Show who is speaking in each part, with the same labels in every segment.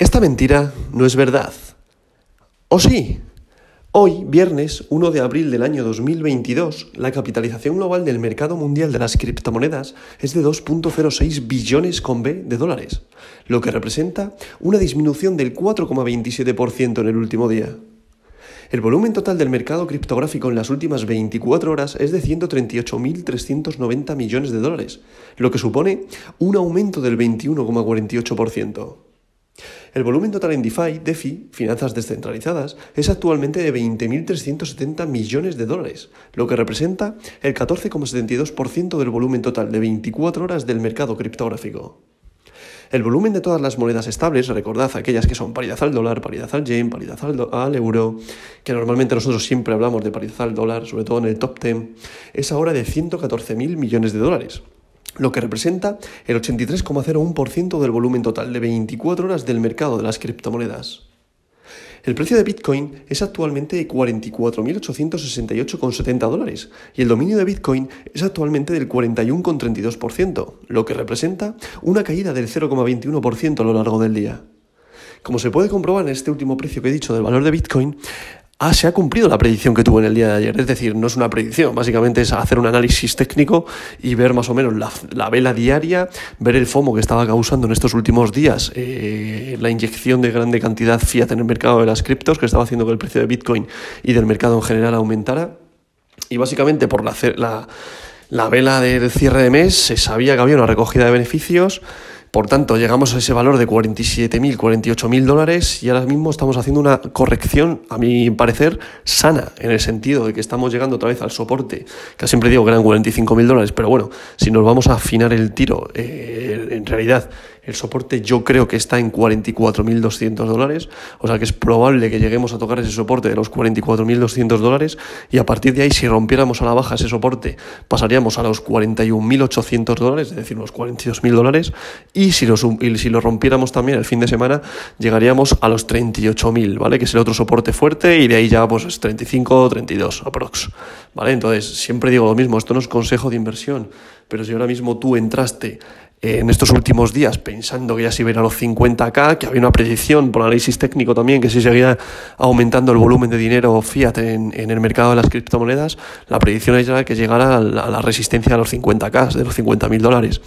Speaker 1: Esta mentira no es verdad. ¿O sí? Hoy, viernes 1 de abril del año 2022, la capitalización global del mercado mundial de las criptomonedas es de 2.06 billones con B de dólares, lo que representa una disminución del 4,27% en el último día. El volumen total del mercado criptográfico en las últimas 24 horas es de 138.390 millones de dólares, lo que supone un aumento del 21,48%. El volumen total en DeFi, DeFi, finanzas descentralizadas, es actualmente de 20.370 millones de dólares, lo que representa el 14,72% del volumen total de 24 horas del mercado criptográfico. El volumen de todas las monedas estables, recordad aquellas que son paridad al dólar, paridad al yen, paridad al, euro, que normalmente nosotros siempre hablamos de paridad al dólar, sobre todo en el top 10, es ahora de 114.000 millones de dólares, lo que representa el 83,01% del volumen total de 24 horas del mercado de las criptomonedas. El precio de Bitcoin es actualmente de 44.868,70 dólares y el dominio de Bitcoin es actualmente del 41,32%, lo que representa una caída del 0,21% a lo largo del día. Como se puede comprobar en este último precio que he dicho del valor de Bitcoin, ah, se ha cumplido la predicción que tuvo en el día de ayer. Es decir, no es una predicción, básicamente es hacer un análisis técnico y ver más o menos la, vela diaria, ver el FOMO que estaba causando en estos últimos días eh, la inyección de grande cantidad fiat en el mercado de las criptos, que estaba haciendo que el precio de Bitcoin y del mercado en general aumentara. Y básicamente por la, la, la vela del cierre de mes se sabía que había una recogida de beneficios por tanto, llegamos a ese valor de 47.000, 48.000 dólares y ahora mismo estamos haciendo una corrección, a mi parecer, sana, en el sentido de que estamos llegando otra vez al soporte, que siempre digo que eran 45.000 dólares, pero bueno, si nos vamos a afinar el tiro, eh, en realidad el soporte yo creo que está en 44.200 dólares, o sea que es probable que lleguemos a tocar ese soporte de los 44.200 dólares y a partir de ahí si rompiéramos a la baja ese soporte pasaríamos a los 41.800 dólares, es decir, los 42.000 dólares y si lo, si lo rompiéramos también el fin de semana llegaríamos a los 38.000, ¿vale? Que es el otro soporte fuerte y de ahí ya pues 35 o 32 aprox, ¿vale? Entonces siempre digo lo mismo, esto no es consejo de inversión, pero si ahora mismo tú entraste en estos últimos días pensando que ya se iba a a los 50k, que había una predicción por análisis técnico también que si seguía aumentando el volumen de dinero fiat en, el mercado de las criptomonedas, la predicción era que llegara a la, resistencia a los 50k, de los 50.000 dólares.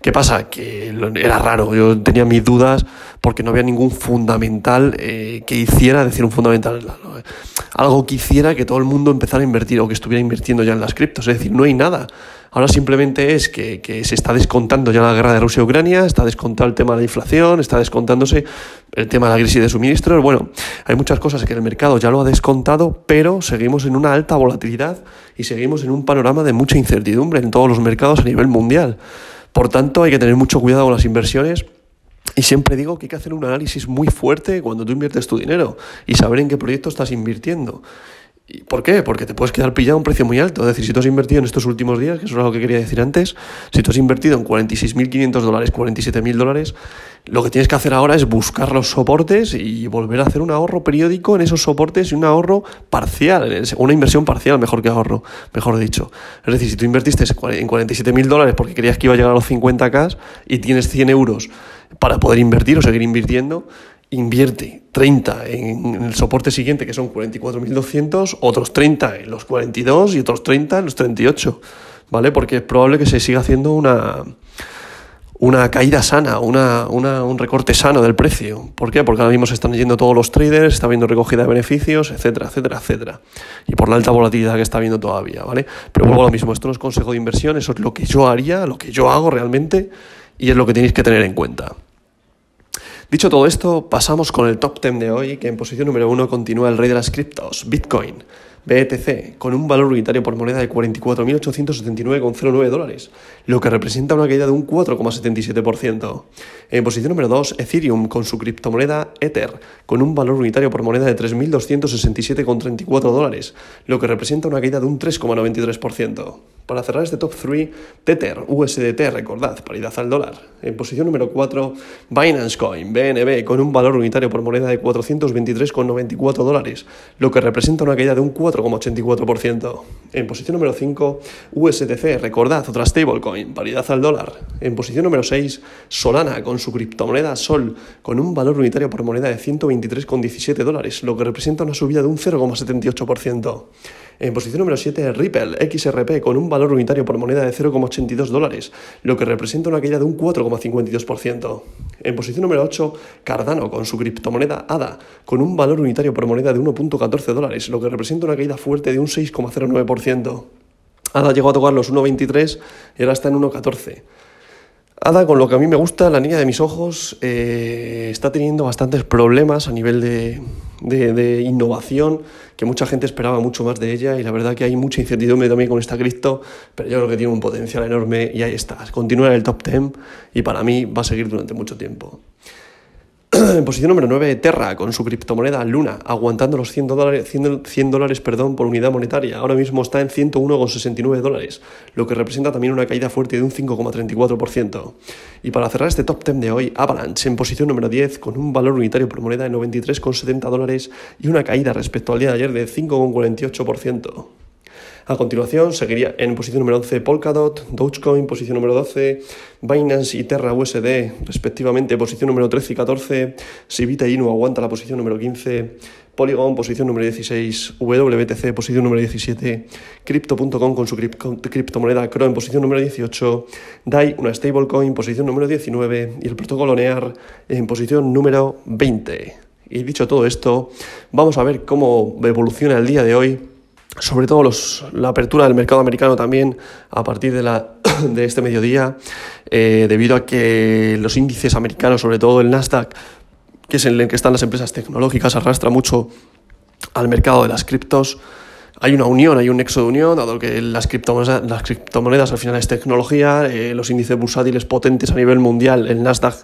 Speaker 1: ¿Qué pasa? Que era raro, yo tenía mis dudas porque no había ningún fundamental eh, que hiciera, decir un fundamental, algo que hiciera que todo el mundo empezara a invertir o que estuviera invirtiendo ya en las criptos, es decir, no hay nada. Ahora simplemente es que, se está descontando ya la guerra de Rusia y Ucrania, está descontado el tema de la inflación, está descontándose el tema de la crisis de suministros. Bueno, hay muchas cosas que el mercado ya lo ha descontado, pero seguimos en una alta volatilidad y seguimos en un panorama de mucha incertidumbre en todos los mercados a nivel mundial. Por tanto, hay que tener mucho cuidado con las inversiones. Y siempre digo que hay que hacer un análisis muy fuerte cuando tú inviertes tu dinero y saber en qué proyecto estás invirtiendo. ¿Y por qué? Porque te puedes quedar pillado a un precio muy alto. Es decir, si tú has invertido en estos últimos días, que eso es lo que quería decir antes, si tú has invertido en 46.500 dólares, 47.000 dólares, lo que tienes que hacer ahora es buscar los soportes y volver a hacer un ahorro periódico en esos soportes y un ahorro parcial, una inversión parcial, mejor que ahorro, mejor dicho. Es decir, si tú invertiste en 47.000 dólares porque creías que iba a llegar a los 50k y tienes 100 euros para poder invertir o seguir invirtiendo, invierte 30 en el soporte siguiente, que son 44.200, otros 30 en los 42 y otros 30 en los 38, ¿vale? Porque es probable que se siga haciendo una, una caída sana, una, un recorte sano del precio. ¿Por qué? Porque ahora mismo se están yendo todos los traders, está habiendo recogida de beneficios, etcétera, etcétera, etcétera. Y por la alta volatilidad que está habiendo todavía, ¿vale? Pero vuelvo a lo mismo, esto no es consejo de inversión, eso es lo que yo haría, lo que yo hago realmente y es lo que tenéis que tener en cuenta. Dicho todo esto, pasamos con el top 10 de hoy, que en posición número 1 continúa el rey de las criptos, Bitcoin, BTC, con un valor unitario por moneda de 44.879,09 dólares, lo que representa una caída de un 4,77%. En posición número 2, Ethereum, con su criptomoneda Ether, con un valor unitario por moneda de 3.267,34 dólares, lo que representa una caída de un 3,93%. Para cerrar este top 3, Tether, USDT, recordad, paridad al dólar. En posición número 4, Binance Coin, BNB, con un valor unitario por moneda de 423,94 dólares, lo que representa una caída de un 4,84%. En posición número 5, USDC, recordad, otra stablecoin, paridad al dólar. En posición número 6, Solana, con su criptomoneda Sol, con un valor unitario por moneda de 123,17 dólares, lo que representa una subida de un 0,78%. En posición número 7, Ripple XRP con un valor unitario por moneda de 0,82 dólares, lo que representa una caída de un 4,52%. En posición número 8, Cardano con su criptomoneda ADA con un valor unitario por moneda de 1,14 dólares, lo que representa una caída fuerte de un 6,09%. ADA llegó a tocar los 1,23 y ahora está en 1,14. Ada, con lo que a mí me gusta, la niña de mis ojos eh, está teniendo bastantes problemas a nivel de, de, innovación, que mucha gente esperaba mucho más de ella y la verdad que hay mucha incertidumbre también con esta cripto, pero yo creo que tiene un potencial enorme y ahí está, continúa en el top 10 y para mí va a seguir durante mucho tiempo. en posición número 9, Terra, con su criptomoneda Luna, aguantando los 100 dólares, 100 dólares perdón, por unidad monetaria. Ahora mismo está en 101,69 dólares, lo que representa también una caída fuerte de un 5,34%. Y para cerrar este top 10 de hoy, Avalanche, en posición número 10, con un valor unitario por moneda de 93,70 dólares y una caída respecto al día de ayer de 5,48%. A continuación, seguiría en posición número 11 Polkadot, Dogecoin, posición número 12, Binance y Terra USD, respectivamente, posición número 13 y 14, Sivita Inu aguanta la posición número 15, Polygon, posición número 16, WBTC, posición número 17, Crypto.com con su criptomoneda Cro en posición número 18, DAI, una stablecoin, posición número 19 y el protocolo NEAR en posición número 20. Y dicho todo esto, vamos a ver cómo evoluciona el día de hoy sobre todo los, la apertura del mercado americano también a partir de, la, de este mediodía, eh, debido a que los índices americanos, sobre todo el Nasdaq, que es en el que están las empresas tecnológicas, arrastra mucho al mercado de las criptos. Hay una unión, hay un nexo de unión, dado que las criptomonedas, las criptomonedas al final es tecnología, eh, los índices bursátiles potentes a nivel mundial, el Nasdaq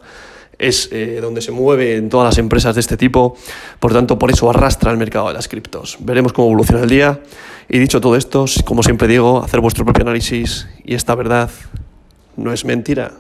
Speaker 1: es eh, donde se mueven todas las empresas de este tipo, por tanto, por eso arrastra el mercado de las criptos. Veremos cómo evoluciona el día. Y dicho todo esto, como siempre digo, hacer vuestro propio análisis y esta verdad no es mentira.